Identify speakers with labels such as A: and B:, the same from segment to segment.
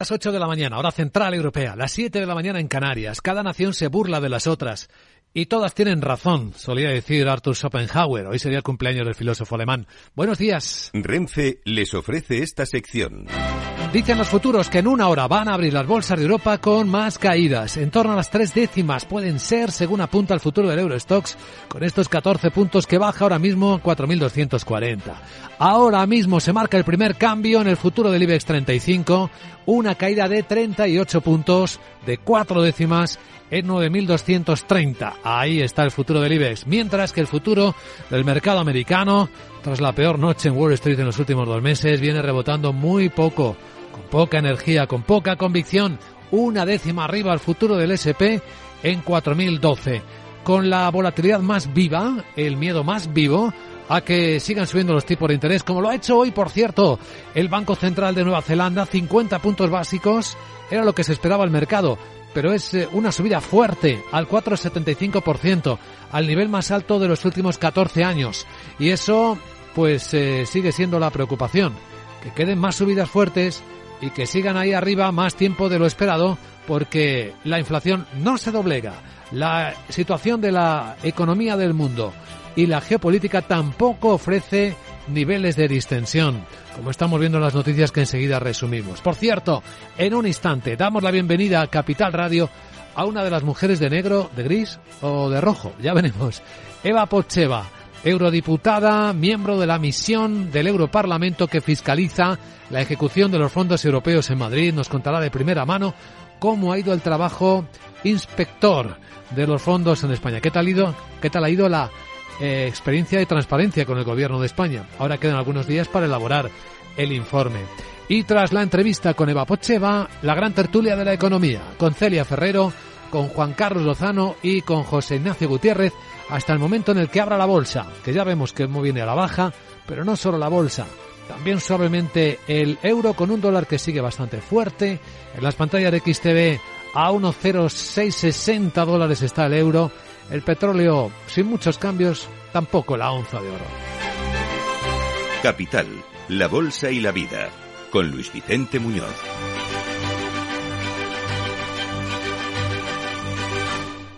A: Las 8 de la mañana, hora central europea, las 7 de la mañana en Canarias. Cada nación se burla de las otras. Y todas tienen razón, solía decir Arthur Schopenhauer. Hoy sería el cumpleaños del filósofo alemán. Buenos días.
B: Renfe les ofrece esta sección.
A: Dicen los futuros que en una hora van a abrir las bolsas de Europa con más caídas. En torno a las tres décimas pueden ser, según apunta el futuro del Eurostox, con estos 14 puntos que baja ahora mismo a 4.240. Ahora mismo se marca el primer cambio en el futuro del IBEX 35, una caída de 38 puntos, de cuatro décimas en 9.230. Ahí está el futuro del IBEX. Mientras que el futuro del mercado americano, tras la peor noche en Wall Street en los últimos dos meses, viene rebotando muy poco con poca energía, con poca convicción, una décima arriba al futuro del SP en 4012. Con la volatilidad más viva, el miedo más vivo a que sigan subiendo los tipos de interés, como lo ha hecho hoy, por cierto, el Banco Central de Nueva Zelanda, 50 puntos básicos, era lo que se esperaba al mercado, pero es eh, una subida fuerte al 4,75%, al nivel más alto de los últimos 14 años. Y eso, pues, eh, sigue siendo la preocupación, que queden más subidas fuertes y que sigan ahí arriba más tiempo de lo esperado porque la inflación no se doblega. La situación de la economía del mundo y la geopolítica tampoco ofrece niveles de distensión, como estamos viendo en las noticias que enseguida resumimos. Por cierto, en un instante damos la bienvenida a Capital Radio a una de las mujeres de negro, de gris o de rojo, ya veremos. Eva Pocheva, eurodiputada, miembro de la misión del Europarlamento que fiscaliza la ejecución de los fondos europeos en Madrid, nos contará de primera mano cómo ha ido el trabajo inspector de los fondos en España. ¿Qué tal ha ido, qué tal ha ido la eh, experiencia de transparencia con el gobierno de España? Ahora quedan algunos días para elaborar el informe. Y tras la entrevista con Eva Pocheva, la gran tertulia de la economía, con Celia Ferrero, con Juan Carlos Lozano y con José Ignacio Gutiérrez, hasta el momento en el que abra la bolsa, que ya vemos que viene a la baja, pero no solo la bolsa, también suavemente el euro con un dólar que sigue bastante fuerte. En las pantallas de XTV a 1,0660 dólares está el euro. El petróleo sin muchos cambios, tampoco la onza de oro.
B: Capital, la bolsa y la vida, con Luis Vicente Muñoz.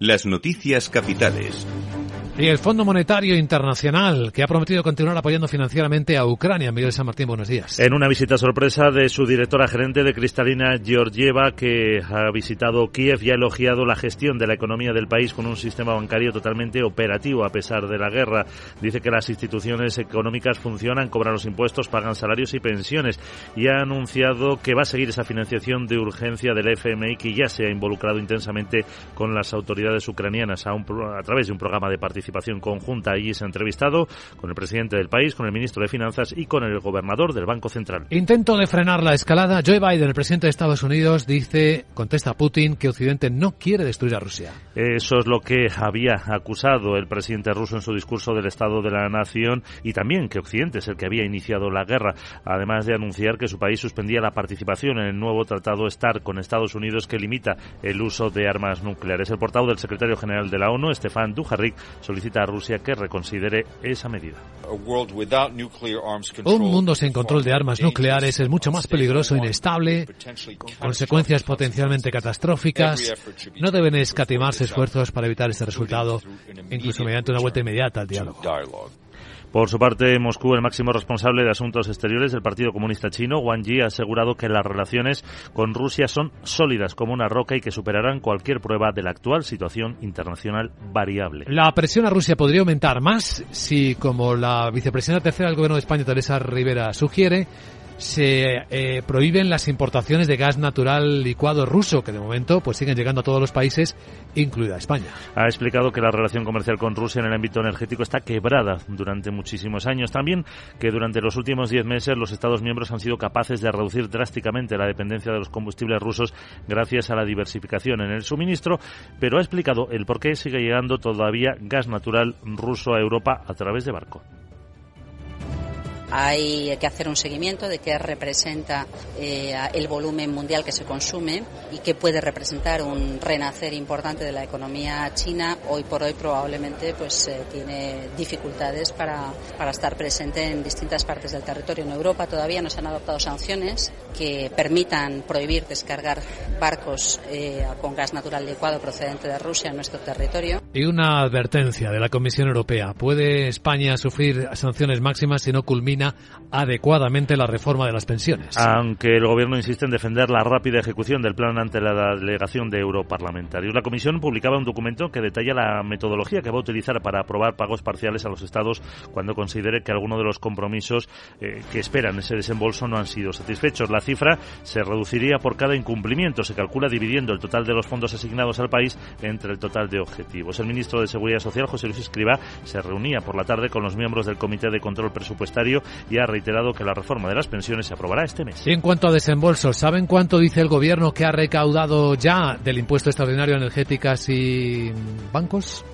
B: Las noticias capitales.
A: Y el Fondo Monetario Internacional, que ha prometido continuar apoyando financieramente a Ucrania. Miguel San Martín, buenos días.
C: En una visita sorpresa de su directora gerente de Cristalina Georgieva, que ha visitado Kiev y ha elogiado la gestión de la economía del país con un sistema bancario totalmente operativo a pesar de la guerra. Dice que las instituciones económicas funcionan, cobran los impuestos, pagan salarios y pensiones y ha anunciado que va a seguir esa financiación de urgencia del FMI que ya se ha involucrado intensamente con las autoridades ucranianas a, un, a través de un programa de participación participación conjunta. Allí se ha entrevistado con el presidente del país, con el ministro de Finanzas y con el gobernador del Banco Central.
A: Intento de frenar la escalada. Joe Biden, el presidente de Estados Unidos, dice, contesta a Putin, que Occidente no quiere destruir a Rusia.
C: Eso es lo que había acusado el presidente ruso en su discurso del Estado de la Nación y también que Occidente es el que había iniciado la guerra, además de anunciar que su país suspendía la participación en el nuevo tratado START con Estados Unidos que limita el uso de armas nucleares. El portavoz del secretario general de la ONU, Stefan Dujarric, solicita a Rusia que reconsidere esa medida.
A: Un mundo sin control de armas nucleares es mucho más peligroso, inestable, con consecuencias potencialmente catastróficas. No deben escatimarse esfuerzos para evitar este resultado, incluso mediante una vuelta inmediata al diálogo.
C: Por su parte, Moscú, el máximo responsable de asuntos exteriores del Partido Comunista Chino, Wang Yi, ha asegurado que las relaciones con Rusia son sólidas como una roca y que superarán cualquier prueba de la actual situación internacional variable.
A: La presión a Rusia podría aumentar más si, como la vicepresidenta tercera del Gobierno de España, Teresa Rivera, sugiere, se eh, prohíben las importaciones de gas natural licuado ruso, que de momento pues siguen llegando a todos los países, incluida España.
C: Ha explicado que la relación comercial con Rusia en el ámbito energético está quebrada durante muchísimos años. También que durante los últimos diez meses los Estados miembros han sido capaces de reducir drásticamente la dependencia de los combustibles rusos gracias a la diversificación en el suministro, pero ha explicado el por qué sigue llegando todavía gas natural ruso a Europa a través de barco.
D: Hay que hacer un seguimiento de qué representa eh, el volumen mundial que se consume y qué puede representar un renacer importante de la economía china. Hoy por hoy probablemente pues eh, tiene dificultades para, para estar presente en distintas partes del territorio. En Europa todavía no se han adoptado sanciones que permitan prohibir descargar barcos eh, con gas natural licuado procedente de Rusia en nuestro territorio.
A: Y una advertencia de la Comisión Europea. ¿Puede España sufrir sanciones máximas si no culmina adecuadamente la reforma de las pensiones.
C: Aunque el Gobierno insiste en defender la rápida ejecución del plan ante la delegación de europarlamentarios. La Comisión publicaba un documento que detalla la metodología que va a utilizar para aprobar pagos parciales a los Estados cuando considere que alguno de los compromisos eh, que esperan ese desembolso no han sido satisfechos. La cifra se reduciría por cada incumplimiento. Se calcula dividiendo el total de los fondos asignados al país entre el total de objetivos. El ministro de Seguridad Social, José Luis Escriba, se reunía por la tarde con los miembros del Comité de Control Presupuestario y ha reiterado que la reforma de las pensiones se aprobará este mes.
A: En cuanto a desembolsos, ¿saben cuánto dice el gobierno que ha recaudado ya del impuesto extraordinario a energéticas y bancos?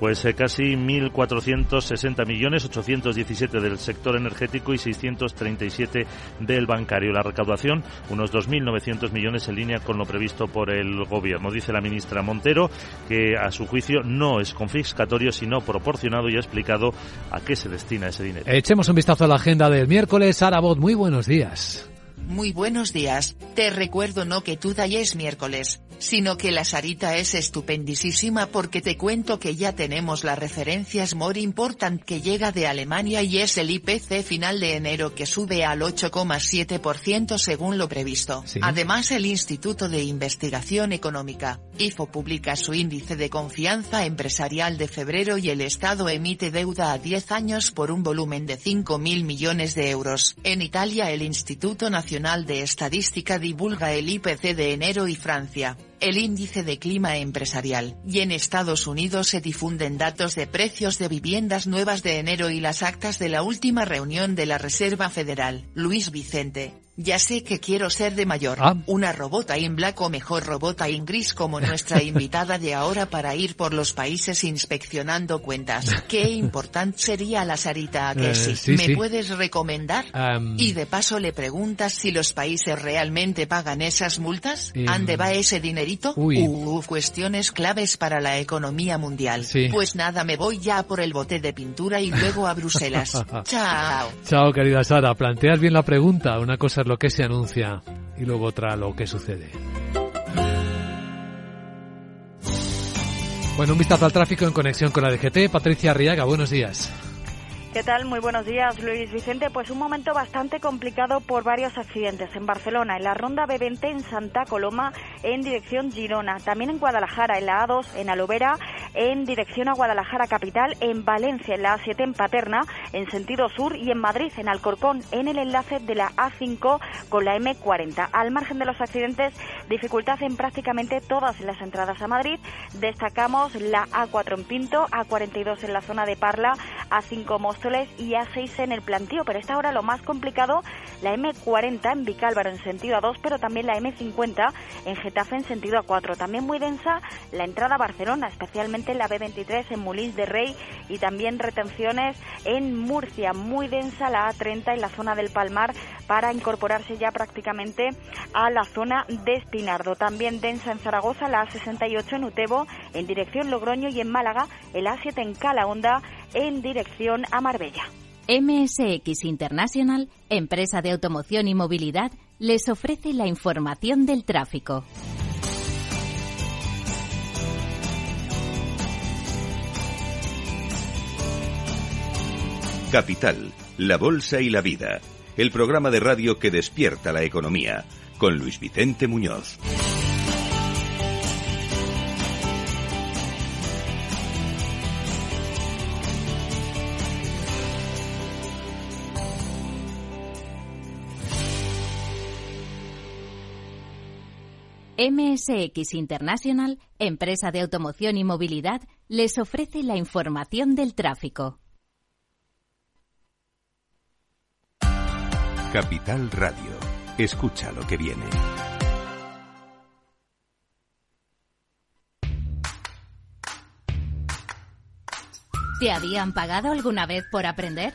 C: Pues eh, casi 1.460 millones, 817 del sector energético y 637 del bancario. La recaudación, unos 2.900 millones en línea con lo previsto por el Gobierno. Dice la ministra Montero que a su juicio no es confiscatorio, sino proporcionado y ha explicado a qué se destina ese dinero.
A: Echemos un vistazo a la agenda del miércoles. Arabot, muy buenos días.
E: Muy buenos días, te recuerdo no que tú es miércoles, sino que la Sarita es estupendísima porque te cuento que ya tenemos las referencias more important que llega de Alemania y es el IPC final de enero que sube al 8,7% según lo previsto. Además el Instituto de Investigación Económica, IFO publica su índice de confianza empresarial de febrero y el Estado emite deuda a 10 años por un volumen de 5.000 millones de euros. En Italia el Instituto Nacional de Estadística divulga el IPC de enero y Francia, el índice de clima empresarial, y en Estados Unidos se difunden datos de precios de viviendas nuevas de enero y las actas de la última reunión de la Reserva Federal. Luis Vicente, ya sé que quiero ser de mayor. Ah. Una robota in black o mejor robota in gris como nuestra invitada de ahora para ir por los países inspeccionando cuentas. Qué importante sería la Sarita que eh, sí. ¿Me puedes recomendar? Y de paso le preguntas si los países realmente pagan esas multas. ¿Ande va ese dinerito? Uy. Uh, cuestiones claves para la economía mundial. Pues nada, me voy ya por el bote de pintura y luego a Bruselas. Chao.
A: Chao, querida Sara. Planteas bien la pregunta. Una cosa es lo que se anuncia y luego otra lo que sucede. Bueno, un vistazo al tráfico en conexión con la DGT. Patricia Arriaga, buenos días.
F: ¿Qué tal? Muy buenos días, Luis Vicente. Pues un momento bastante complicado por varios accidentes en Barcelona, en la ronda B20 en Santa Coloma, en dirección Girona, también en Guadalajara, en la A2, en Alovera, en dirección a Guadalajara capital, en Valencia, en la A7 en Paterna, en sentido sur y en Madrid, en Alcorcón, en el enlace de la A5 con la M40. Al margen de los accidentes, dificultad en prácticamente todas las entradas a Madrid. Destacamos la A4 en Pinto, A42 en la zona de Parla, A5 y A6 en el plantío, pero esta hora lo más complicado, la M40 en Vicálvaro en sentido A2, pero también la M50 en Getafe en sentido A4. También muy densa la entrada a Barcelona, especialmente la B23 en Mulís de Rey y también retenciones en Murcia, muy densa la A30 en la zona del Palmar para incorporarse ya prácticamente a la zona de Espinardo. También densa en Zaragoza la A68 en Utebo en dirección Logroño y en Málaga el A7 en Calahonda en dirección a Marbella.
G: MSX International, empresa de automoción y movilidad, les ofrece la información del tráfico.
B: Capital, la Bolsa y la Vida, el programa de radio que despierta la economía, con Luis Vicente Muñoz.
G: MSX International, empresa de automoción y movilidad, les ofrece la información del tráfico.
B: Capital Radio. Escucha lo que viene.
G: ¿Te habían pagado alguna vez por aprender?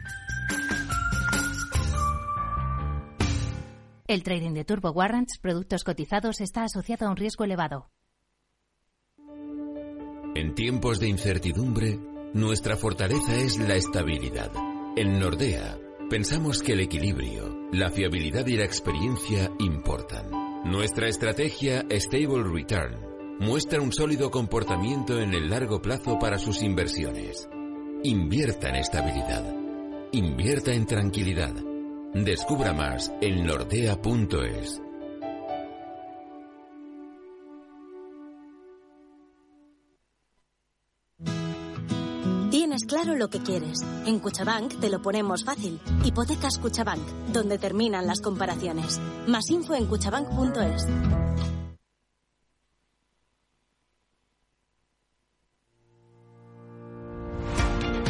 G: El trading de Turbo Warrants, productos cotizados, está asociado a un riesgo elevado.
H: En tiempos de incertidumbre, nuestra fortaleza es la estabilidad. En Nordea, pensamos que el equilibrio, la fiabilidad y la experiencia importan. Nuestra estrategia Stable Return muestra un sólido comportamiento en el largo plazo para sus inversiones. Invierta en estabilidad. Invierta en tranquilidad. Descubra más en nordea.es.
I: Tienes claro lo que quieres. En Cuchabank te lo ponemos fácil. Hipotecas Cuchabank, donde terminan las comparaciones. Más info en cuchabank.es.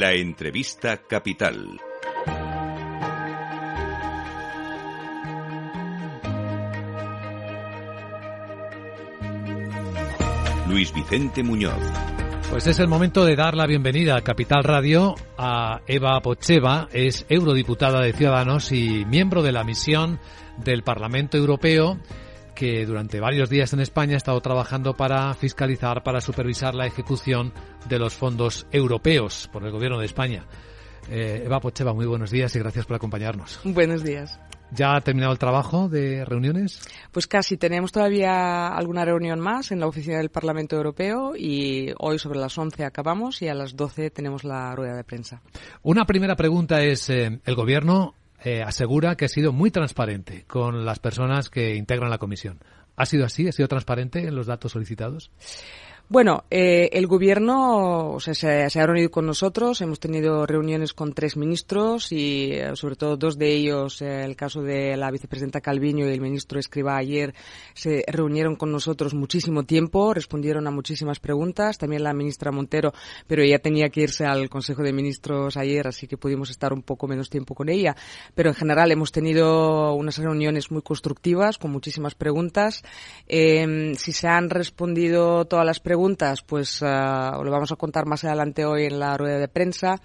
B: La entrevista capital. Luis Vicente Muñoz.
A: Pues es el momento de dar la bienvenida a Capital Radio a Eva Pocheva, es eurodiputada de Ciudadanos y miembro de la misión del Parlamento Europeo que durante varios días en España ha estado trabajando para fiscalizar, para supervisar la ejecución de los fondos europeos por el Gobierno de España. Eh, Eva Pocheva, muy buenos días y gracias por acompañarnos.
J: Buenos días.
A: ¿Ya ha terminado el trabajo de reuniones?
J: Pues casi. Tenemos todavía alguna reunión más en la oficina del Parlamento Europeo y hoy sobre las 11 acabamos y a las 12 tenemos la rueda de prensa.
A: Una primera pregunta es, eh, ¿el Gobierno eh, asegura que ha sido muy transparente con las personas que integran la comisión. ¿Ha sido así? ¿Ha sido transparente en los datos solicitados?
J: Bueno, eh, el gobierno o sea, se, ha reunido con nosotros, hemos tenido reuniones con tres ministros y eh, sobre todo dos de ellos, eh, el caso de la vicepresidenta Calviño y el ministro Escriba ayer, se reunieron con nosotros muchísimo tiempo, respondieron a muchísimas preguntas, también la ministra Montero, pero ella tenía que irse al Consejo de Ministros ayer, así que pudimos estar un poco menos tiempo con ella. Pero en general hemos tenido unas reuniones muy constructivas, con muchísimas preguntas. si se han respondido todas las preguntas, preguntas, pues uh, lo vamos a contar más adelante hoy en la rueda de prensa.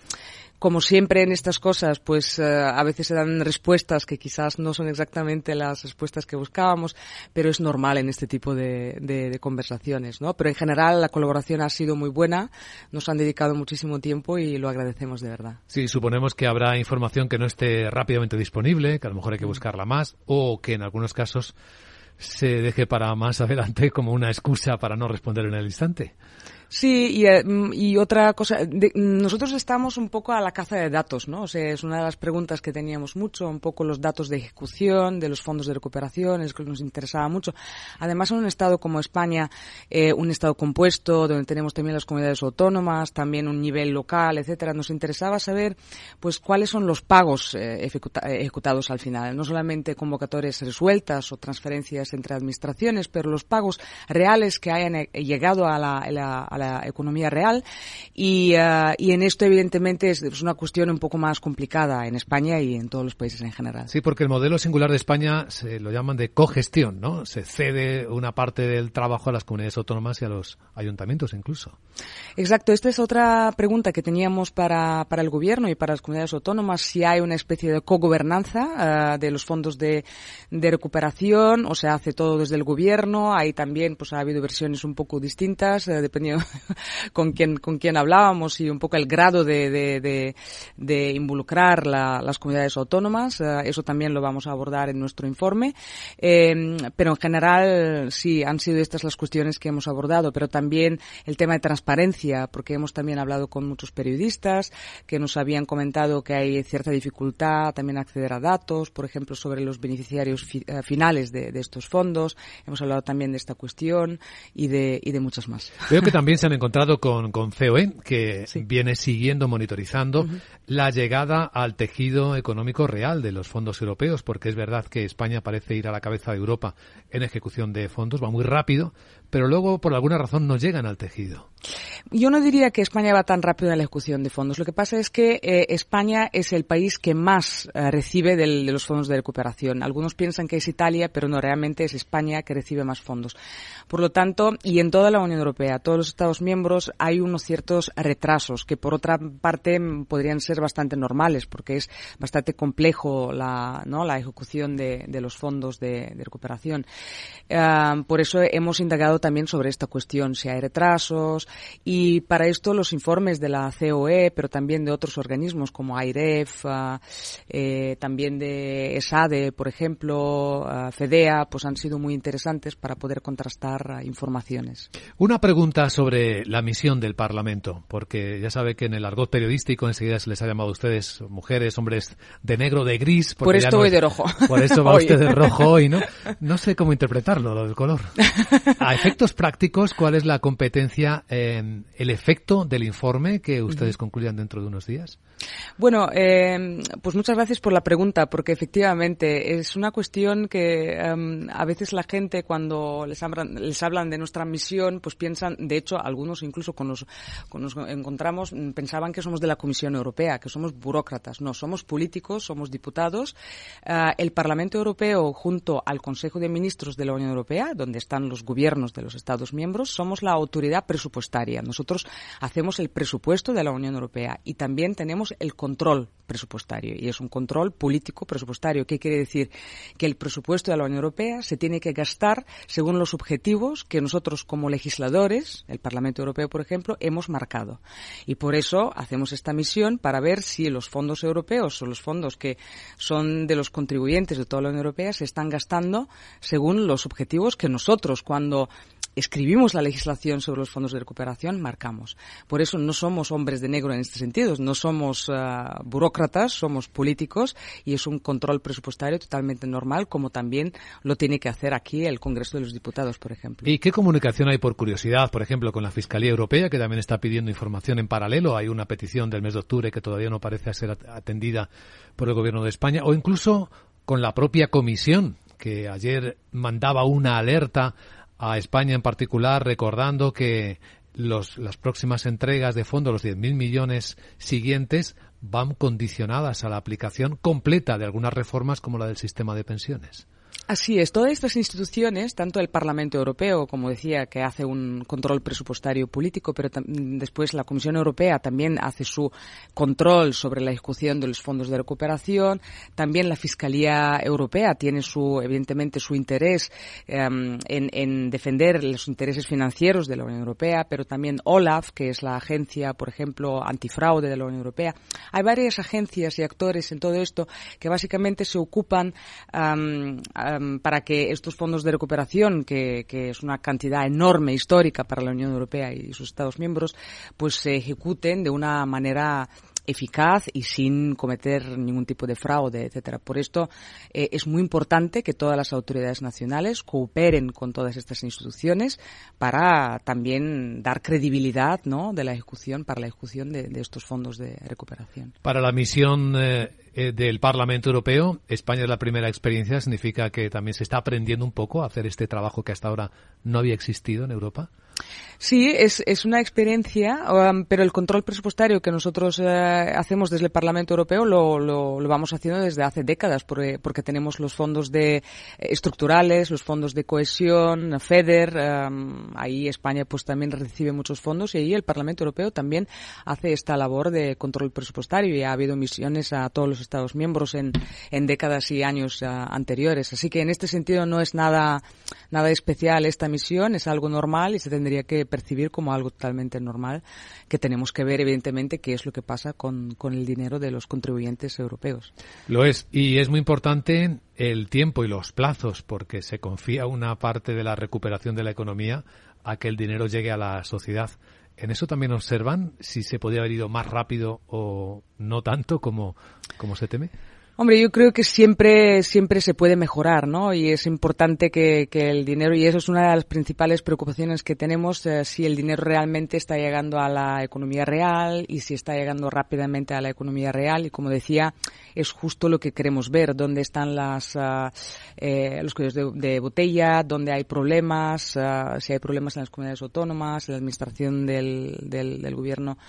J: Como siempre en estas cosas, pues uh, a veces se dan respuestas que quizás no son exactamente las respuestas que buscábamos, pero es normal en este tipo de, de, de, conversaciones, ¿no? Pero en general la colaboración ha sido muy buena, nos han dedicado muchísimo tiempo y lo agradecemos de verdad.
A: Sí, suponemos que habrá información que no esté rápidamente disponible, que a lo mejor hay que buscarla más, o que en algunos casos se deje para más adelante como una excusa para no responder en el instante.
J: Sí, y, eh, y otra cosa, nosotros estamos un poco a la caza de datos, ¿no? O sea, es una de las preguntas que teníamos mucho, un poco los datos de ejecución, de los fondos de recuperación, es que nos interesaba mucho. Además, en un estado como España, eh, un estado compuesto, donde tenemos también las comunidades autónomas, también un nivel local, etcétera, nos interesaba saber, pues, cuáles son los pagos eh, ejecutados al final. No solamente convocatorias resueltas o transferencias entre administraciones, pero los pagos reales que hayan llegado a la, a la economía real y, uh, y en esto evidentemente es, es, una cuestión un poco más complicada en España y en todos los países en general.
A: Sí, porque el modelo singular de España se lo llaman de cogestión, ¿no? Se cede una parte del trabajo a las comunidades autónomas y a los ayuntamientos incluso.
J: Exacto, esta es otra pregunta que teníamos para, para el gobierno y para las comunidades autónomas, si hay una especie de cogobernanza uh, de los fondos de, de recuperación o se hace todo desde el gobierno, hay también, pues ha habido versiones un poco distintas, uh, dependiendo con quién, con quién hablábamos y un poco el grado de, de, de, de involucrar la, las comunidades autónomas, uh, eso también lo vamos a abordar en nuestro informe, eh, pero en general sí, han sido estas las cuestiones que hemos abordado, pero también el tema de transparencia, porque hemos también hablado con muchos periodistas que nos habían comentado que hay cierta dificultad también acceder a datos, por ejemplo, sobre los beneficiarios fi uh, finales de, de, estos fondos. Hemos hablado también de esta cuestión y de, y de muchas más.
A: Veo que también se han encontrado con, con COE, que sí. viene siguiendo, monitorizando uh -huh. la llegada al tejido económico real de los fondos europeos, porque es verdad que España parece ir a la cabeza de Europa en ejecución de fondos, va muy rápido, pero luego por alguna razón no llegan al tejido.
J: Yo no diría que España va tan rápido en la ejecución de fondos. Lo que pasa es que eh, España es el país que más eh, recibe del, de los fondos de recuperación. Algunos piensan que es Italia, pero no, realmente es España que recibe más fondos. Por lo tanto, y en toda la Unión Europea, todos los Estados miembros, hay unos ciertos retrasos que, por otra parte, podrían ser bastante normales, porque es bastante complejo la, ¿no? la ejecución de, de los fondos de, de recuperación. Uh, por eso hemos indagado también sobre esta cuestión, si hay retrasos, y para esto los informes de la COE, pero también de otros organismos como AIREF, uh, eh, también de ESADE, por ejemplo, uh, FEDEA, pues han sido muy interesantes para poder contrastar informaciones.
A: Una pregunta sobre la misión del Parlamento, porque ya sabe que en el argot periodístico enseguida se les ha llamado a ustedes mujeres, hombres de negro, de gris.
J: Por esto voy no es, de rojo.
A: Por eso va usted de rojo hoy, ¿no? No sé cómo interpretarlo, lo del color. efectos prácticos, ¿cuál es la competencia, eh, el efecto del informe que ustedes concluyan dentro de unos días?
J: Bueno, eh, pues muchas gracias por la pregunta, porque efectivamente es una cuestión que um, a veces la gente cuando les hablan, les hablan de nuestra misión, pues piensan, de hecho, algunos incluso cuando nos, encontramos pensaban que somos de la Comisión Europea, que somos burócratas. No, somos políticos, somos diputados. Uh, el Parlamento Europeo, junto al Consejo de Ministros de la Unión Europea, donde están los gobiernos de los Estados miembros, somos la autoridad presupuestaria. Nosotros hacemos el presupuesto de la Unión Europea y también tenemos el control presupuestario y es un control político presupuestario. ¿Qué quiere decir? Que el presupuesto de la Unión Europea se tiene que gastar según los objetivos que nosotros como legisladores, el Parlamento Europeo por ejemplo, hemos marcado. Y por eso hacemos esta misión para ver si los fondos europeos o los fondos que son de los contribuyentes de toda la Unión Europea se están gastando según los objetivos que nosotros cuando escribimos la legislación sobre los fondos de recuperación, marcamos. Por eso no somos hombres de negro en este sentido, no somos uh, burócratas, somos políticos y es un control presupuestario totalmente normal, como también lo tiene que hacer aquí el Congreso de los Diputados, por ejemplo.
A: ¿Y qué comunicación hay por curiosidad, por ejemplo, con la Fiscalía Europea, que también está pidiendo información en paralelo? Hay una petición del mes de octubre que todavía no parece ser atendida por el Gobierno de España, o incluso con la propia Comisión, que ayer mandaba una alerta a España en particular, recordando que los, las próximas entregas de fondos, los 10.000 millones siguientes, van condicionadas a la aplicación completa de algunas reformas como la del sistema de pensiones.
J: Así es, todas estas instituciones, tanto el Parlamento Europeo, como decía, que hace un control presupuestario político, pero después la Comisión Europea también hace su control sobre la ejecución de los fondos de recuperación, también la Fiscalía Europea tiene su, evidentemente, su interés en, en, defender los intereses financieros de la Unión Europea, pero también OLAF, que es la agencia, por ejemplo, antifraude de la Unión Europea. Hay varias agencias y actores en todo esto que básicamente se ocupan um, para que estos fondos de recuperación, que, que, es una cantidad enorme histórica para la Unión Europea y sus Estados miembros, pues se ejecuten de una manera eficaz y sin cometer ningún tipo de fraude, etcétera. Por esto eh, es muy importante que todas las autoridades nacionales cooperen con todas estas instituciones para también dar credibilidad, de la ejecución para la ejecución de, estos fondos de recuperación.
A: Para la misión eh, del Parlamento Europeo, España es la primera experiencia, significa que también se está aprendiendo un poco a hacer este trabajo que hasta ahora no había existido en Europa.
J: Sí, es, es una experiencia, um, pero el control presupuestario que nosotros eh, hacemos desde el Parlamento Europeo lo, lo, lo, vamos haciendo desde hace décadas, porque, porque tenemos los fondos de eh, estructurales, los fondos de cohesión, FEDER, um, ahí España pues también recibe muchos fondos y ahí el Parlamento Europeo también hace esta labor de control presupuestario y ha habido misiones a todos los Estados miembros en, en décadas y años uh, anteriores. Así que en este sentido no es nada, nada especial esta misión, es algo normal y se tendría que percibir como algo totalmente normal, que tenemos que ver evidentemente qué es lo que pasa con, con el dinero de los contribuyentes europeos.
A: Lo es, y es muy importante el tiempo y los plazos, porque se confía una parte de la recuperación de la economía a que el dinero llegue a la sociedad. ¿En eso también observan si se podría haber ido más rápido o no tanto como, como se teme?
J: Hombre, yo creo que siempre, siempre se puede mejorar, ¿no? Y es importante que, que el dinero, y eso es una de las principales preocupaciones que tenemos, eh, si el dinero realmente está llegando a la economía real y si está llegando rápidamente a la economía real. Y como decía, es justo lo que queremos ver, dónde están las, uh, eh, los cuellos de, de, botella, dónde hay problemas, uh, si hay problemas en las comunidades autónomas, en la administración del, del, del gobierno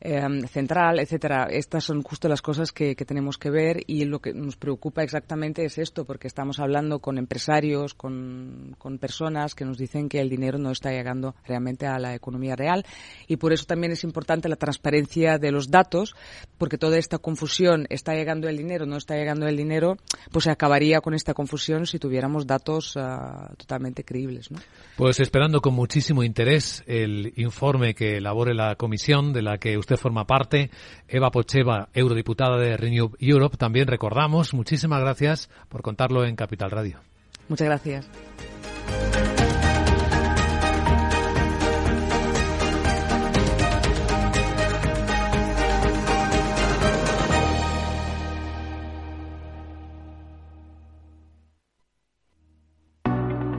J: eh, central, etcétera. Estas son justo las cosas que, tenemos que ver y lo que nos preocupa exactamente es esto, porque estamos hablando con empresarios, con, con personas que nos dicen que el dinero no está llegando realmente a la economía real y por eso también es importante la transparencia de los datos, porque toda esta confusión, está llegando el dinero, no está llegando el dinero, pues se acabaría con esta confusión si tuviéramos datos uh, totalmente creíbles. ¿no?
A: Pues esperando con muchísimo interés el informe que elabore la comisión de la que usted forma parte. Eva Pocheva, eurodiputada de Renew Europe, también recordamos. Muchísimas gracias por contarlo en Capital Radio.
J: Muchas gracias.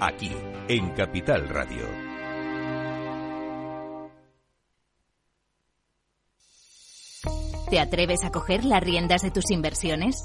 B: Aquí, en Capital Radio.
G: ¿Te atreves a coger las riendas de tus inversiones?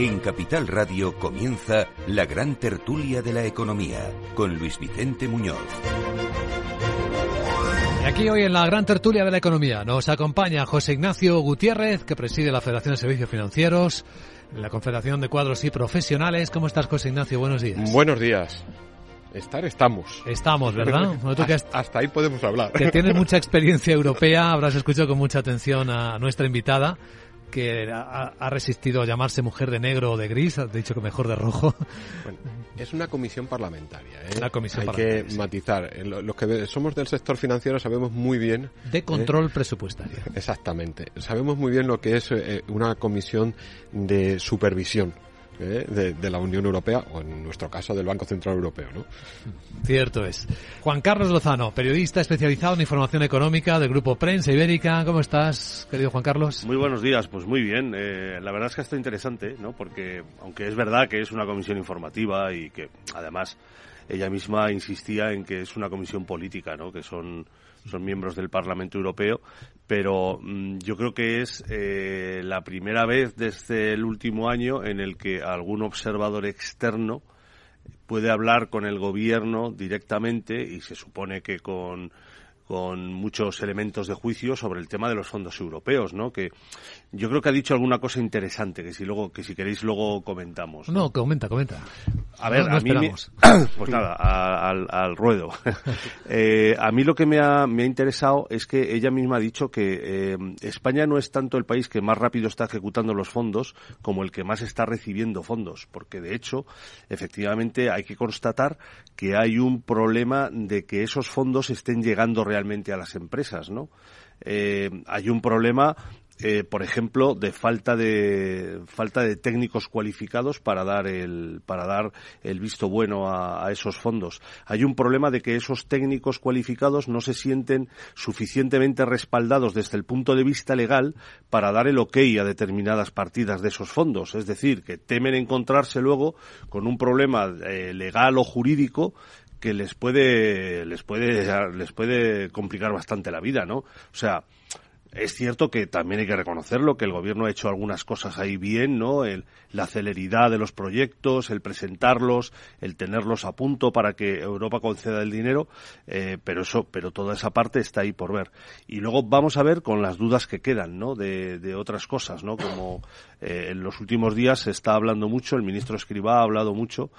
B: En Capital Radio comienza la gran tertulia de la economía con Luis Vicente Muñoz.
A: Y aquí hoy en la gran tertulia de la economía nos acompaña José Ignacio Gutiérrez, que preside la Federación de Servicios Financieros, la Confederación de Cuadros y Profesionales. ¿Cómo estás, José Ignacio? Buenos días.
K: Buenos días. Estar estamos.
A: Estamos, ¿verdad?
K: hasta, hasta, ahí podemos hablar.
A: Que tienes mucha experiencia europea, habrás escuchado con mucha atención a nuestra invitada que ha, resistido a llamarse mujer de negro o de gris, ha dicho que mejor de rojo.
K: es una comisión parlamentaria. ¿eh?
A: Una comisión
K: Hay que matizar. Los que somos del sector financiero sabemos muy bien.
A: De control ¿eh? presupuestario.
K: Exactamente. Sabemos muy bien lo que es eh, una comisión de supervisión ¿eh? de, la Unión Europea o en nuestro caso del Banco Central Europeo. ¿no?
A: Cierto es. Juan Carlos Lozano, periodista especializado en información económica del Grupo Prensa Ibérica. ¿Cómo estás, querido Juan Carlos?
L: Muy buenos días, pues muy bien. Eh, la verdad es que esto es interesante, ¿no? porque aunque es verdad que es una comisión informativa y que además ella misma insistía en que es una comisión política, ¿no? que son son miembros del Parlamento Europeo, pero mm, yo creo que es eh, la primera vez desde el último año en el que algún observador externo puede hablar con el gobierno directamente y se supone que con con muchos elementos de juicio sobre el tema de los fondos europeos, ¿no? Que yo creo que ha dicho alguna cosa interesante que si luego que si queréis luego comentamos.
A: No, comenta, comenta.
L: A ver, a mí pues nada, al, ruedo. Eh, a mí lo que me ha, me ha interesado es que ella misma ha dicho que eh, España no es tanto el país que más rápido está ejecutando los fondos como el que más está recibiendo fondos, porque de hecho, efectivamente, hay que constatar que hay un problema de que esos fondos estén llegando realmente a las empresas, ¿no? Eh, hay un problema eh, por ejemplo, de falta de falta de técnicos cualificados para dar el para dar el visto bueno a, esos fondos. Hay un problema de que esos técnicos cualificados no se sienten suficientemente respaldados desde el punto de vista legal para dar el ok a determinadas partidas de esos fondos. Es decir, que temen encontrarse luego con un problema eh, legal o jurídico que les puede les puede les puede complicar bastante la vida, ¿no? O sea, es cierto que también hay que reconocerlo, que el gobierno ha hecho algunas cosas ahí bien, ¿no? El, la celeridad de los proyectos, el presentarlos, el tenerlos a punto para que Europa conceda el dinero, eh, pero eso, pero toda esa parte está ahí por ver. Y luego vamos a ver con las dudas que quedan, ¿no? De, de otras cosas, ¿no? Como eh, en los últimos días se está hablando mucho, el ministro Escribá ha hablado mucho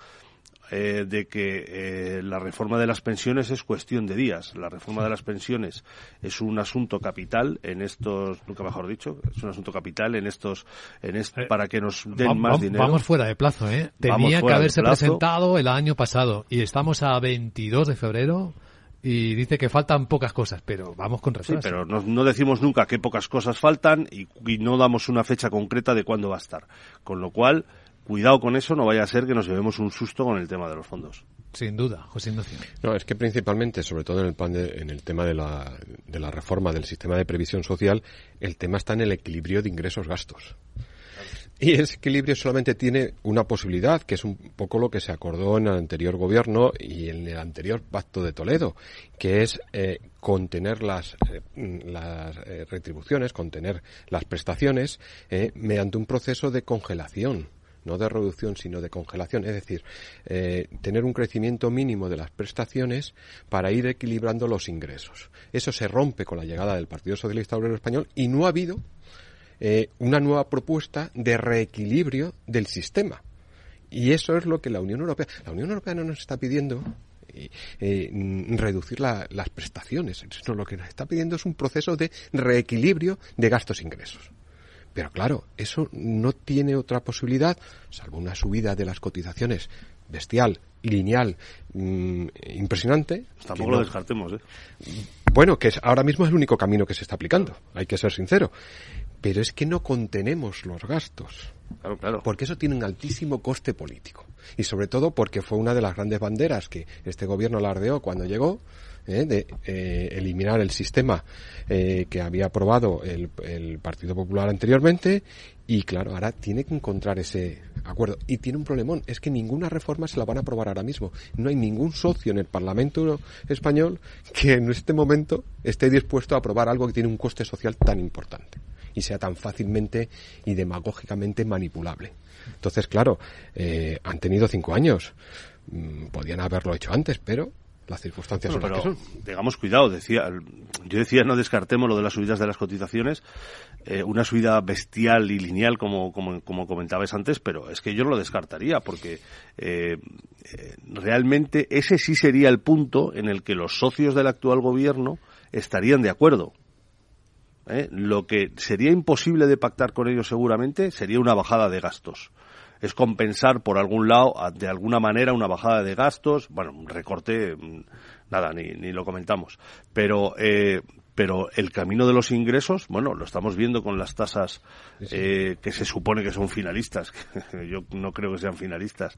L: eh, de que eh, la reforma de las pensiones es cuestión de días. La reforma de las pensiones es un asunto capital en estos, nunca mejor dicho, es un asunto capital en estos, en eh, para que nos den más dinero.
A: Vamos fuera de plazo, ¿eh? Tenía que haberse presentado el año pasado y estamos a 22 de febrero y dice que faltan pocas cosas, pero vamos con retraso.
L: Sí, pero no, decimos nunca qué pocas cosas faltan y, y, no damos una fecha concreta de cuándo va a estar. Con lo cual, cuidado con eso, no vaya a ser que nos llevemos un susto con el tema de los fondos.
A: Sin duda, José Ignacio.
K: No, es que principalmente, sobre todo en el, plan en el tema de la, de la reforma del sistema de previsión social, el tema está en el equilibrio de ingresos-gastos. Y ese equilibrio solamente tiene una posibilidad, que es un poco lo que se acordó en el anterior gobierno y en el anterior pacto de Toledo, que es eh, contener las, eh, las eh, retribuciones, contener las prestaciones mediante un proceso de congelación no de reducción, sino de congelación, es decir, eh, tener un crecimiento mínimo de las prestaciones para ir equilibrando los ingresos. Eso se rompe con la llegada del Partido Socialista Obrero Español y no ha habido eh, una nueva propuesta de reequilibrio del sistema. Y eso es lo que la Unión Europea. La Unión Europea no nos está pidiendo eh, reducir las prestaciones. Sino lo que nos está pidiendo es un proceso de reequilibrio de gastos-ingresos. Pero claro, eso no tiene otra posibilidad, salvo una subida de las cotizaciones bestial, lineal, mm, impresionante.
L: Tampoco lo descartemos, ¿eh?
K: Bueno, que ahora mismo es el único camino que se está aplicando, hay que ser sincero. Pero es que no contenemos los gastos.
L: Claro, claro.
K: Porque eso tiene un altísimo coste político. Y sobre todo porque fue una de las grandes banderas que este gobierno alardeó cuando llegó, ¿eh? de eh, eliminar el sistema eh, que había aprobado el, el, Partido Popular anteriormente y claro, ahora tiene que encontrar ese acuerdo. Y tiene un problemón, es que ninguna reforma se la van a aprobar ahora mismo. No hay ningún socio en el Parlamento español que en este momento esté dispuesto a aprobar algo que tiene un coste social tan importante y sea tan fácilmente y demagógicamente manipulable. Entonces, claro, eh, han tenido cinco años. Mm, podían haberlo hecho antes, pero las circunstancias son las que son.
L: Digamos, cuidado, decía, yo decía no descartemos lo de las subidas de las cotizaciones, eh, una subida bestial y lineal como, como, como, comentabas antes, pero es que yo no lo descartaría porque eh, eh, realmente ese sí sería el punto en el que los socios del actual gobierno estarían de acuerdo. Lo que sería imposible de pactar con ellos seguramente sería una bajada de gastos es compensar por algún lado, de alguna manera, una bajada de gastos. Bueno, un recorte, mm, nada, ni, ni lo comentamos. Pero, eh, pero el camino de los ingresos, bueno, lo estamos viendo con las tasas eh, que se supone que son finalistas. Yo no creo que sean finalistas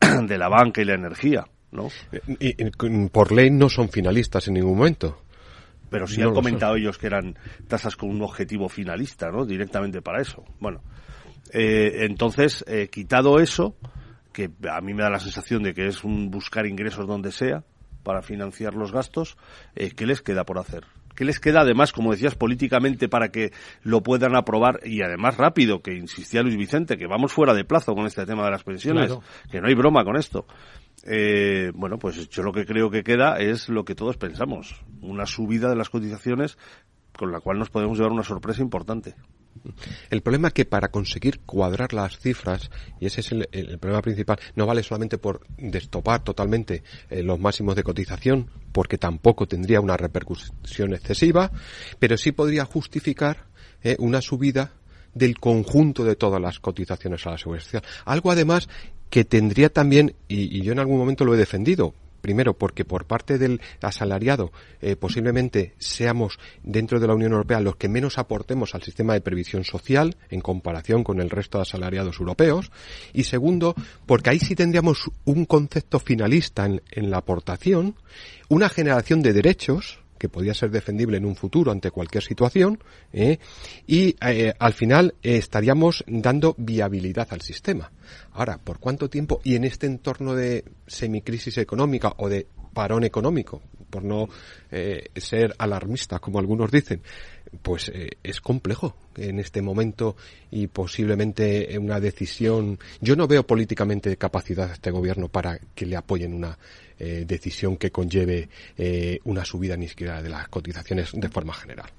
L: de la banca y la energía, ¿no?
K: Y, por ley no son finalistas en ningún momento
L: pero sí han comentado ellos que eran tasas con un objetivo finalista, ¿no? Directamente para eso. Bueno, eh, entonces, eh, quitado eso, que a mí me da la sensación de que es un buscar ingresos donde sea para financiar los gastos, eh, ¿qué les queda por hacer? ¿Qué les queda además, como decías, políticamente para que lo puedan aprobar y además rápido, que insistía Luis Vicente, que vamos fuera de plazo con este tema de las pensiones, que no hay broma con esto? Eh, bueno, pues yo lo que creo que queda es lo que todos pensamos, una subida de las cotizaciones con la cual nos podemos llevar una sorpresa importante.
K: El problema es que para conseguir cuadrar las cifras, y ese es el, problema principal, no vale solamente por destopar totalmente eh, los máximos de cotización, porque tampoco tendría una repercusión excesiva, pero sí podría justificar eh, una subida del conjunto de todas las cotizaciones a la seguridad social. Algo además que tendría también, y yo en algún momento lo he defendido, Primero, porque por parte del asalariado eh, posiblemente seamos dentro de la Unión Europea los que menos aportemos al sistema de previsión social en comparación con el resto de asalariados europeos. Y segundo, porque ahí sí tendríamos un concepto finalista en, en la aportación, una generación de derechos que podía ser defendible en un futuro ante cualquier situación, ¿eh? y eh, al final eh, estaríamos dando viabilidad al sistema. Ahora, ¿por cuánto tiempo? Y en este entorno de semicrisis económica o de parón económico, por no ser alarmista, como algunos dicen, pues es complejo en este momento y posiblemente una decisión. Yo no veo políticamente capacidad a este gobierno para que le apoyen una eh, decisión que conlleve eh, una subida ni siquiera de las cotizaciones de forma general,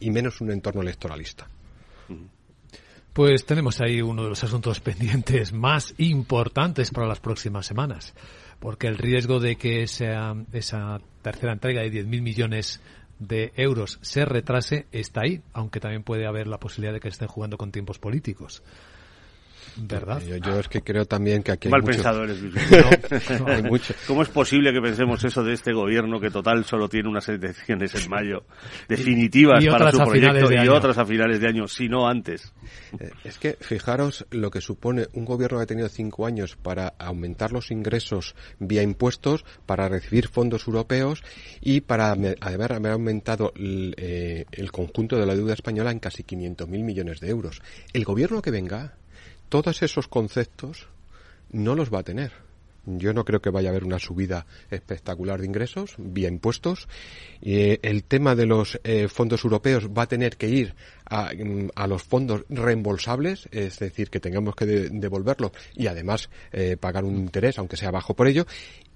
K: y menos un entorno electoralista.
A: Pues tenemos ahí uno de los asuntos pendientes más importantes para las próximas semanas, porque el riesgo de que esa, esa tercera entrega de 10.000 millones de euros se retrase está ahí, aunque también puede haber la posibilidad de que estén jugando con tiempos políticos. ¿Verdad?
K: Yo, es que creo también que aquí hay
L: Mal
K: mucho...
L: pensadores, ¿Cómo es posible que pensemos eso de este gobierno que total solo tiene unas elecciones en mayo definitivas para su proyecto y otras a finales de año, si no antes?
K: Eh, es que fijaros lo que supone un gobierno que ha tenido cinco años para aumentar los ingresos vía impuestos, para recibir fondos europeos y para además haber aumentado el, eh, el conjunto de la deuda española en casi 500.000 millones de euros. El gobierno que venga todos esos conceptos no los va a tener. Yo no creo que vaya a haber una subida espectacular de ingresos vía impuestos. Eh, el tema de los eh, fondos europeos va a tener que ir a, mm, los fondos reembolsables, es decir, que tengamos que devolverlo y además eh, pagar un interés, aunque sea bajo por ello.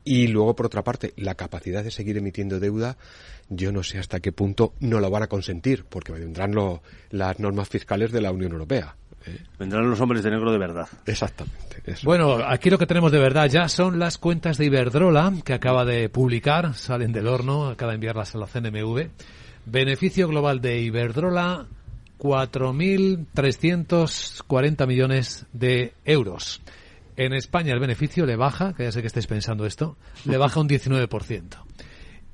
K: Y luego, por otra parte, la capacidad de seguir emitiendo deuda, yo no sé hasta qué punto no lo van a consentir, porque vendrán las normas fiscales de la Unión Europea
L: Vendrán los hombres de negro de verdad.
K: Exactamente.
A: Bueno, aquí lo que tenemos de verdad ya son las cuentas de Iberdrola que acaba de publicar, salen del horno, acaba de enviarlas a la CNMV. Beneficio global de Iberdrola 4.340 millones de euros. En España el beneficio le baja, que ya sé que estáis pensando esto, le baja un 19%.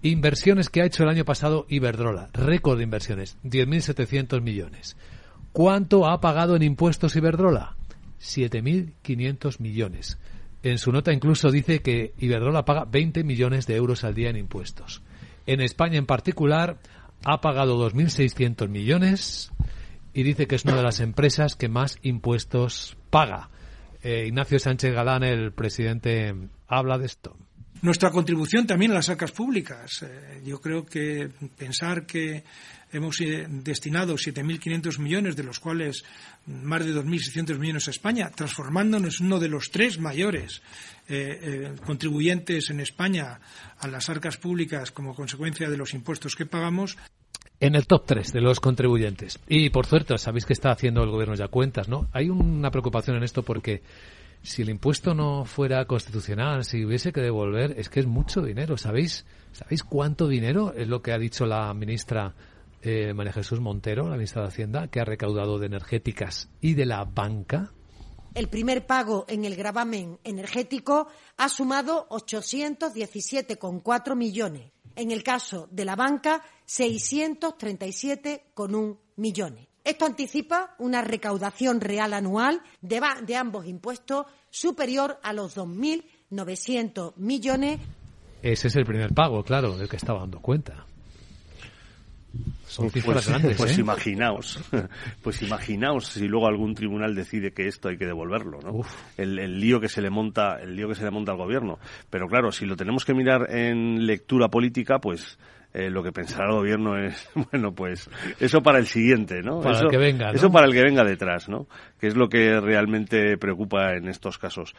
A: Inversiones que ha hecho el año pasado Iberdrola, récord de inversiones, 10.700 millones. ¿Cuánto ha pagado en impuestos Iberdrola? 7.500 millones. En su nota incluso dice que Iberdrola paga 20 millones de euros al día en impuestos. En España en particular ha pagado 2.600 millones y dice que es una de las empresas que más impuestos paga. Eh, Ignacio Sánchez Galán, el presidente, habla de esto.
M: Nuestra contribución también a las arcas públicas. Eh, yo creo que pensar que hemos eh, destinado 7.500 millones, de los cuales más de 2.600 millones a España, transformándonos en uno de los tres mayores contribuyentes en España a las arcas públicas como consecuencia de los impuestos que pagamos,
A: en el top 3 de los contribuyentes. Y por cierto, sabéis que está haciendo el gobierno ya cuentas, ¿no? Hay una preocupación en esto porque si el impuesto no fuera constitucional, si hubiese que devolver, es que es mucho dinero. ¿Sabéis, ¿sabéis cuánto dinero es lo que ha dicho la ministra eh, María Jesús Montero, la ministra de Hacienda, que ha recaudado de energéticas y de la banca?
N: El primer pago en el gravamen energético ha sumado 817,4 millones en el caso de la banca, 637,1 millones. Esto anticipa una recaudación real anual de, de ambos impuestos superior a los 2.900 millones.
A: Ese es el primer pago, claro, del que estaba dando cuenta.
L: Son cifras pues, grandes, pues ¿eh? imaginaos, pues imaginaos si luego algún tribunal decide que esto hay que devolverlo, ¿no? El, lío que se le monta, el lío que se le monta al gobierno. Pero claro, si lo tenemos que mirar en lectura política, pues eh, lo que pensará el gobierno es, bueno, pues eso para el siguiente, ¿no?
A: Para
L: eso,
A: el que venga,
L: Eso para el que venga detrás, ¿no? Que es lo que realmente preocupa en estos casos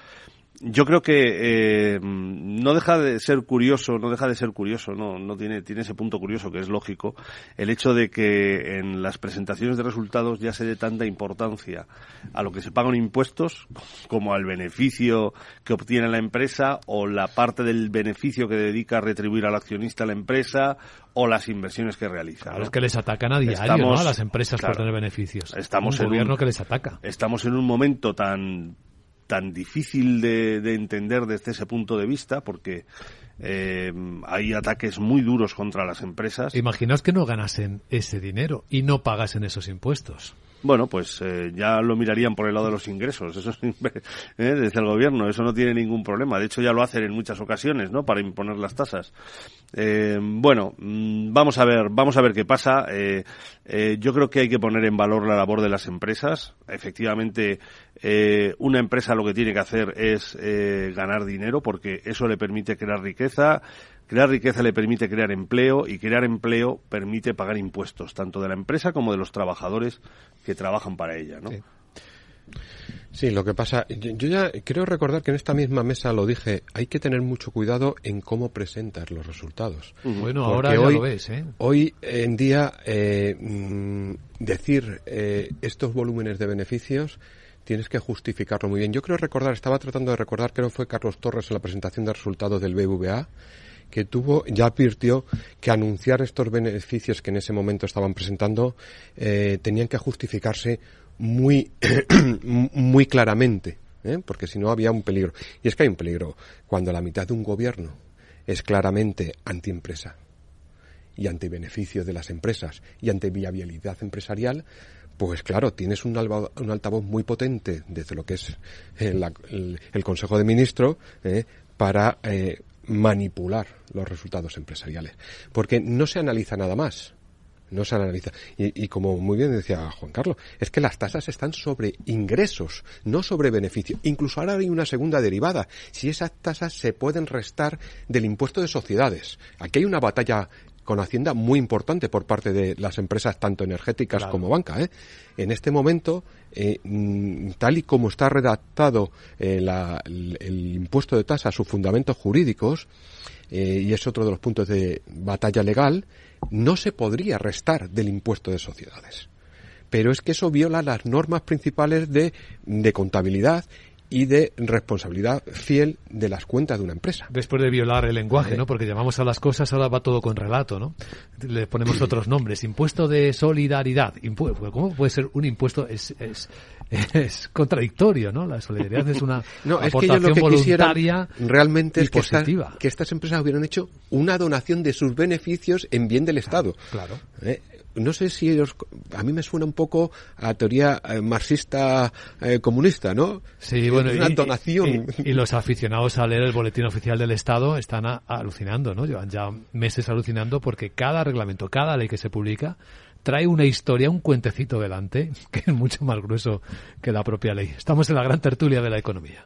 L: yo creo que eh, no deja de ser curioso, no deja de ser curioso, no, no tiene, tiene ese punto curioso que es lógico, el hecho de que en las presentaciones de resultados ya se dé tanta importancia a lo que se pagan impuestos como al beneficio que obtiene la empresa o la parte del beneficio que dedica a retribuir al accionista la empresa o las inversiones que realiza.
A: A los que les atacan a diario, A las empresas por tener beneficios.
L: Estamos
A: un gobierno que les ataca.
L: Estamos en un momento tan tan difícil de, entender desde ese punto de vista, porque eh, hay ataques muy duros contra las empresas.
A: Imaginaos que no ganasen ese dinero y no pagasen esos impuestos.
L: Bueno, pues eh, ya lo mirarían por el lado de los ingresos, eso es, eh, desde el gobierno, eso no tiene ningún problema. De hecho, ya lo hacen en muchas ocasiones, ¿no? Para imponer las tasas. Eh, bueno, mm, vamos a ver, vamos a ver qué pasa. yo creo que hay que poner en valor la labor de las empresas. Efectivamente, una empresa lo que tiene que hacer es ganar dinero porque eso le permite crear riqueza, Crear riqueza le permite crear empleo y crear empleo permite pagar impuestos, tanto de la empresa como de los trabajadores que trabajan para ella, ¿no?
K: Sí. lo que pasa, yo, ya creo recordar que en esta misma mesa lo dije, hay que tener mucho cuidado en cómo presentas los resultados.
A: Bueno, ahora ya lo ves, ¿eh?
K: Hoy en día eh, mm, decir eh, estos volúmenes de beneficios tienes que justificarlo muy bien. Yo creo recordar, estaba tratando de recordar, creo que fue Carlos Torres en la presentación de resultados del BVA, que tuvo, ya advirtió que anunciar estos beneficios que en ese momento estaban presentando eh, tenían que justificarse muy, muy claramente, ¿eh? porque si no había un peligro. Y es que hay un peligro cuando la mitad de un gobierno es claramente antiempresa y antibeneficio de las empresas y antiviabilidad empresarial, pues claro, tienes un, un, altavoz muy potente desde lo que es el, el, Consejo de Ministros ¿eh? para eh, manipular los resultados empresariales. Porque no se analiza nada más. No se analiza. Y, como muy bien decía Juan Carlos, es que las tasas están sobre ingresos, no sobre beneficios. Incluso ahora hay una segunda derivada. Si esas tasas se pueden restar del impuesto de sociedades. Aquí hay una batalla con Hacienda muy importante por parte de las empresas tanto energéticas como banca. ¿eh? En este momento, eh, mm, tal y como está redactado eh, el, impuesto de tasa, sus fundamentos jurídicos, y es otro de los puntos de batalla legal, no se podría restar del impuesto de sociedades pero es que eso viola las normas principales de, de contabilidad y de responsabilidad fiel de las cuentas de una empresa.
A: Después de violar el lenguaje, ¿no? Porque llamamos a las cosas, ahora va todo con relato, ¿no? Le ponemos otros nombres. Impuesto de solidaridad. ¿Cómo puede ser un impuesto? Es, es, es contradictorio, ¿no? La solidaridad es una no, es que yo lo que voluntaria
K: realmente es que,
A: positiva.
K: que estas empresas hubieran hecho una donación de sus beneficios en bien del Estado.
A: Claro.
K: ¿Eh? No sé si ellos, a mí me suena un poco a teoría eh, marxista eh, comunista, ¿no?
A: Sí, bueno,
K: una donación.
A: Y, los aficionados a leer el boletín oficial del Estado están alucinando, ¿no? Llevan ya meses alucinando porque cada reglamento, cada ley que se publica trae una historia, un cuentecito delante, que es mucho más grueso que la propia ley. Estamos en la gran tertulia de la economía.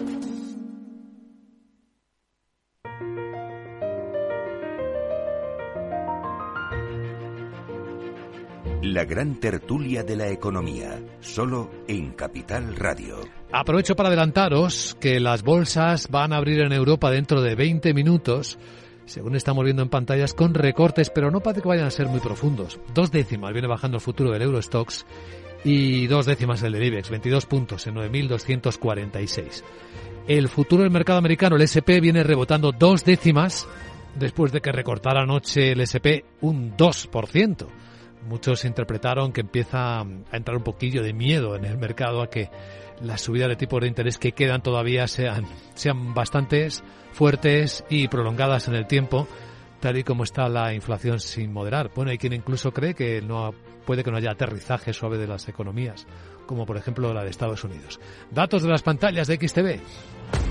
B: La gran tertulia de la economía, solo en Capital Radio.
A: Aprovecho para adelantaros que las bolsas van a abrir en Europa dentro de 20 minutos, según estamos viendo en pantallas, con recortes, pero no parece que vayan a ser muy profundos. Dos décimas viene bajando el futuro del Eurostox y dos décimas el del IBEX, 22 puntos en 9.246. El futuro del mercado americano, el SP, viene rebotando dos décimas después de que recortara anoche el SP un 2%. Muchos interpretaron que empieza a entrar un poquillo de miedo en el mercado a que las subidas de tipos de interés que quedan todavía sean, sean bastantes fuertes y prolongadas en el tiempo, tal y como está la inflación sin moderar. Bueno, hay quien incluso cree que no puede que no haya aterrizaje suave de las economías, como por ejemplo la de Estados Unidos. Datos de las pantallas de XTV.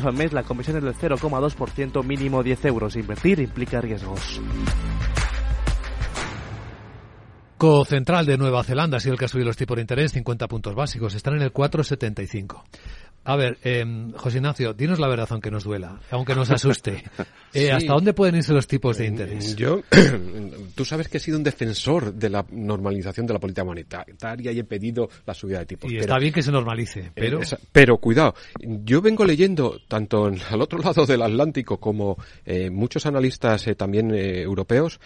O: al mes, la comisión es del 0,2%, mínimo 10 euros. Invertir implica riesgos.
A: Central de Nueva Zelanda ha el que ha los tipos de interés, 50 puntos básicos, están en el 4,75. A ver, eh, José Ignacio, dinos la verdad aunque nos duela, aunque nos asuste. Eh, ¿Hasta dónde pueden irse los tipos de interés?
K: Yo, tú sabes que he sido un defensor de la normalización de la política monetaria y he pedido la subida de tipos.
A: Y está bien que se normalice, pero...
K: Eh, pero cuidado, yo vengo leyendo tanto al otro lado del Atlántico como eh, muchos analistas también europeos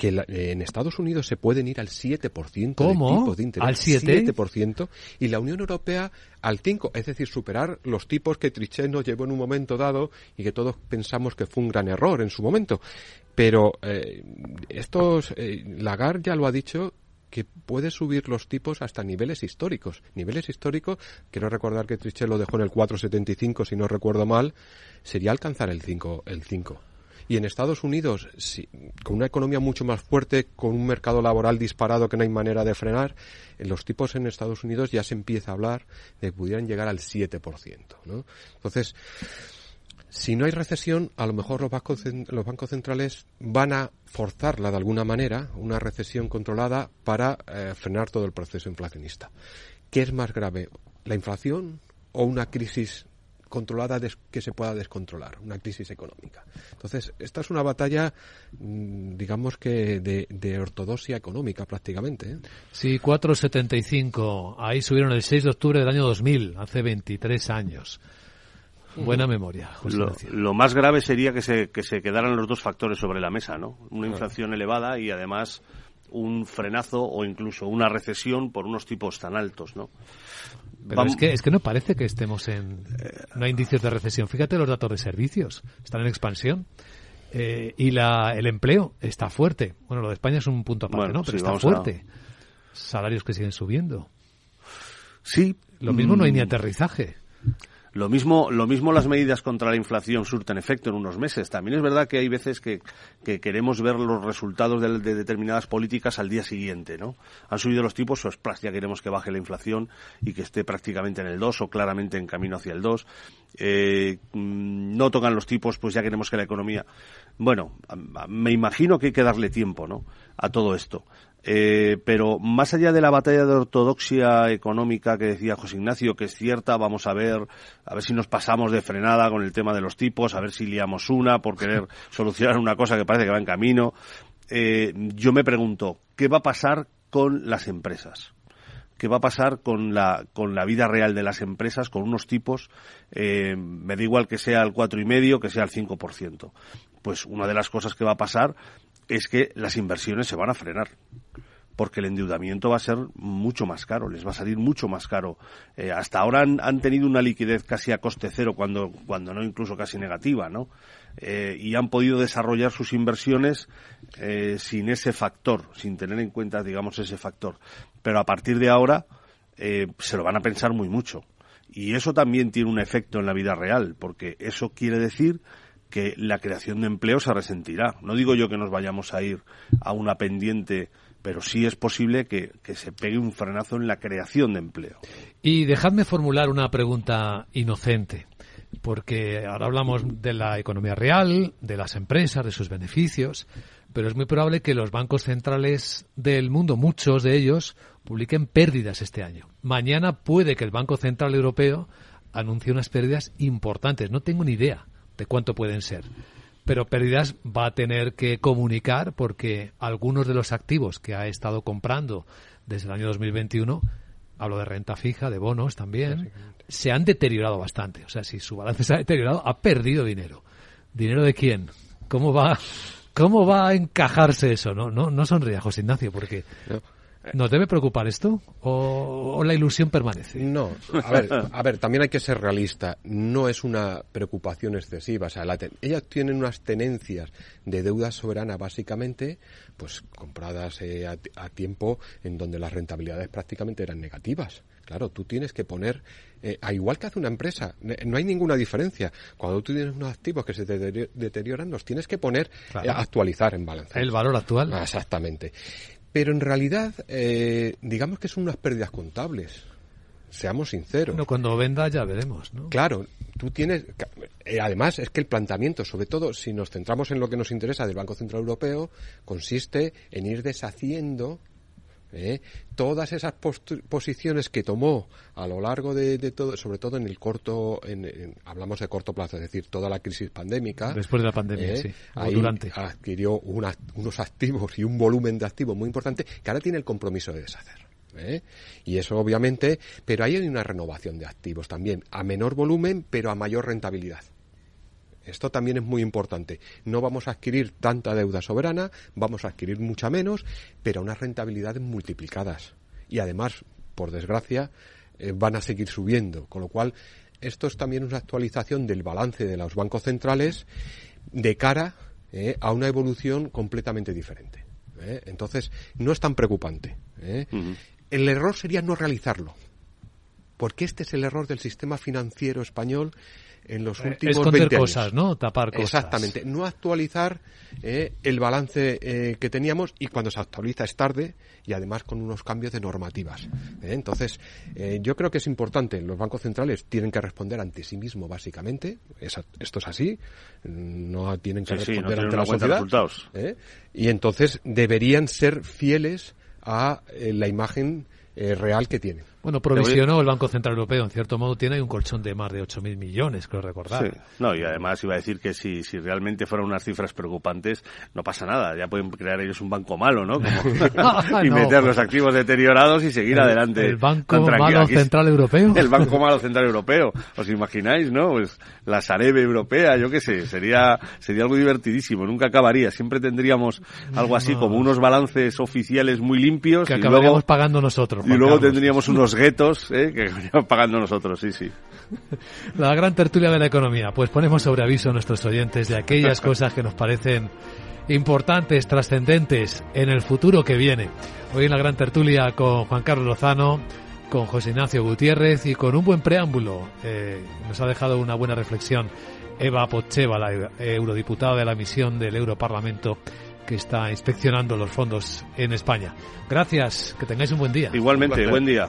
K: que en Estados Unidos se pueden ir al 7%
A: ¿Cómo?
K: de tipos de interés.
A: ¿Al 7?
K: 7% y la Unión Europea al 5%, es decir, superar los tipos que Trichet nos llevó en un momento dado y que todos pensamos que fue un gran error en su momento. Pero eh, estos, eh, Lagarde ya lo ha dicho, que puede subir los tipos hasta niveles históricos. Niveles históricos, quiero recordar que Trichet lo dejó en el 4,75, si no recuerdo mal, sería alcanzar el 5. El 5. Y en Estados Unidos, con una economía mucho más fuerte, con un mercado laboral disparado que no hay manera de frenar, en los tipos en Estados Unidos ya se empieza a hablar de que pudieran llegar al 7%. ¿no? Entonces, si no hay recesión, a lo mejor los bancos, los bancos centrales van a forzarla de alguna manera, una recesión controlada, para eh, frenar todo el proceso inflacionista. ¿Qué es más grave, la inflación o una crisis controlada que se pueda descontrolar, una crisis económica. Entonces, esta es una batalla, mm, digamos que de, ortodoxia económica prácticamente. ¿eh?
A: Sí, 4,75. Ahí subieron el 6 de octubre del año 2000, hace 23 años. Buena memoria.
L: lo, lo, más grave sería que se, que se quedaran los dos factores sobre la mesa, ¿no? Una inflación elevada y además un frenazo o incluso una recesión por unos tipos tan altos, ¿no?
A: Pero es que, es que no parece que estemos en... No hay indicios de recesión. Fíjate los datos de servicios. Están en expansión. Eh, y la, el empleo está fuerte. Bueno, lo de España es un punto aparte, ¿no? Pero está fuerte. salarios que siguen subiendo.
L: Sí.
A: Lo mismo no hay ni
L: Mm.
A: aterrizaje.
L: Lo mismo, lo mismo las medidas contra la inflación surten efecto en unos meses. También es verdad que hay veces que, que queremos ver los resultados de, de determinadas políticas al día siguiente, ¿no? Han subido los tipos, pues ya queremos que baje la inflación y que esté prácticamente en el 2 o claramente en camino hacia el 2. Eh, mm, no tocan los tipos, pues ya queremos que la economía... Bueno, me imagino que hay que darle tiempo, ¿no? A todo esto. Eh, pero más allá de la batalla de ortodoxia económica que decía José Ignacio, que es cierta, vamos a ver, a ver si nos pasamos de frenada con el tema de los tipos, a ver si liamos una por querer solucionar una cosa que parece que va en camino. Eh, yo me pregunto, ¿qué va a pasar con las empresas? ¿Qué va a pasar con la, con la vida real de las empresas, con unos tipos, eh, me da igual que sea el cuatro y medio, que sea el 5%? Pues una de las cosas que va a pasar es que las inversiones se van a frenar porque el endeudamiento va a ser mucho más caro, les va a salir mucho más caro. Eh, hasta ahora han, han tenido una liquidez casi a coste cero, cuando, cuando no incluso casi negativa, ¿no? Eh, y han podido desarrollar sus inversiones eh, sin ese factor, sin tener en cuenta, digamos, ese factor. Pero a partir de ahora eh, se lo van a pensar muy mucho. Y eso también tiene un efecto en la vida real, porque eso quiere decir que la creación de empleo se resentirá. No digo yo que nos vayamos a ir a una pendiente, pero sí es posible que, que se pegue un frenazo en la creación de empleo.
A: Y dejadme formular una pregunta inocente, porque ahora hablamos de la economía real, de las empresas, de sus beneficios, pero es muy probable que los bancos centrales del mundo, muchos de ellos, publiquen pérdidas este año. Mañana puede que el Banco Central Europeo anuncie unas pérdidas importantes. No tengo ni idea de cuánto pueden ser. Pero pérdidas va a tener que comunicar porque algunos de los activos que ha estado comprando desde el año 2021 hablo de renta fija, de bonos también, se han deteriorado bastante. O sea, si su balance se ha deteriorado, ha perdido dinero. ¿Dinero de quién? ¿Cómo va, cómo va a encajarse eso? No, no, no sonría, José Ignacio, porque ¿nos debe preocupar esto o, o la ilusión permanece?
K: No, a ver, a ver, también hay que ser realista. No es una preocupación excesiva. O sea, la ten- ellas tienen unas tenencias de deuda soberana, básicamente, pues compradas eh, a, ti- a tiempo en donde las rentabilidades prácticamente eran negativas. Claro, tú tienes que poner, eh, a igual que hace una empresa, no hay ninguna diferencia. Cuando tú tienes unos activos que se te deterio- deterioran, los tienes que poner,
A: Claro.
K: eh, actualizar en balance.
A: El valor actual.
K: Ah, Exactamente. Pero en realidad, eh, digamos que son unas pérdidas contables. Seamos sinceros.
A: Bueno, cuando venda ya veremos, ¿no?
K: Claro, tú tienes. eh, además, es que el planteamiento, sobre todo si nos centramos en lo que nos interesa del Banco Central Europeo, consiste en ir deshaciendo ¿eh? todas esas posiciones que tomó a lo largo de, de todo, sobre todo en el corto, en- en- hablamos de corto plazo, es decir, toda la crisis pandémica.
A: Después de la pandemia,
K: ¿eh?
A: sí. O
K: Ahí
A: durante.
K: adquirió una- unos activos y un volumen de activos muy importante que ahora tiene el compromiso de deshacer. ¿eh? Y eso obviamente, pero ahí hay una renovación de activos también, a menor volumen, pero a mayor rentabilidad. Esto también es muy importante. No vamos a adquirir tanta deuda soberana, vamos a adquirir mucha menos, pero a unas rentabilidades multiplicadas. Y además, por desgracia, eh, van a seguir subiendo. Con lo cual, esto es también una actualización del balance de los bancos centrales de cara eh, a una evolución completamente diferente. ¿eh? Entonces, no es tan preocupante. El error sería no realizarlo. Porque este es el error del sistema financiero español en los
A: Eh,
K: últimos
A: esconder
K: 20 años.
A: cosas, ¿no? Tapar cosas.
K: Exactamente. No actualizar eh, el balance eh, que teníamos y cuando se actualiza es tarde y además con unos cambios de normativas. ¿eh? Entonces, eh, yo creo que es importante. Los bancos centrales tienen que responder ante sí mismos, básicamente. Es- esto es así. No tienen que
L: Sí, sí, no
K: responder
L: tienen
K: ante la sociedad.
L: resultados.
K: ¿eh? Y entonces deberían ser fieles a eh, la imagen eh, real que tienen.
A: Bueno, provisionó el Banco Central Europeo, en cierto modo, tiene un colchón de más de 8.000 millones, creo recordar.
L: Sí. No, y además iba a decir que si, si realmente fueran unas cifras preocupantes, no pasa nada. Ya pueden crear ellos un banco malo, ¿no? Como- y
A: No.
L: meter los activos deteriorados y seguir
A: El-
L: adelante.
A: el Banco. Malo
L: Aquí
A: Central Europeo.
L: El Banco Malo Central Europeo. ¿Os imagináis, no? Pues la Sarebe Europea, yo qué sé. Sería, sería algo divertidísimo. Nunca acabaría. Siempre tendríamos algo así como unos balances oficiales muy limpios
A: Que
L: y
A: acabaríamos
L: luego,
A: pagando nosotros.
L: y luego
A: Carlos.
L: tendríamos unos los guetos ¿eh? que veníamos pagando nosotros, sí, sí.
A: La gran tertulia de la economía. Pues ponemos sobre aviso a nuestros oyentes de aquellas cosas que nos parecen importantes, trascendentes en el futuro que viene. Hoy en la gran tertulia con Juan Carlos Lozano, con José Ignacio Gutiérrez y con un buen preámbulo. Eh, nos ha dejado una buena reflexión Eva Pocheva, la eurodiputada de la misión del Europarlamento que está inspeccionando los fondos en España. Gracias, que tengáis un buen día.
L: Igualmente, buen día.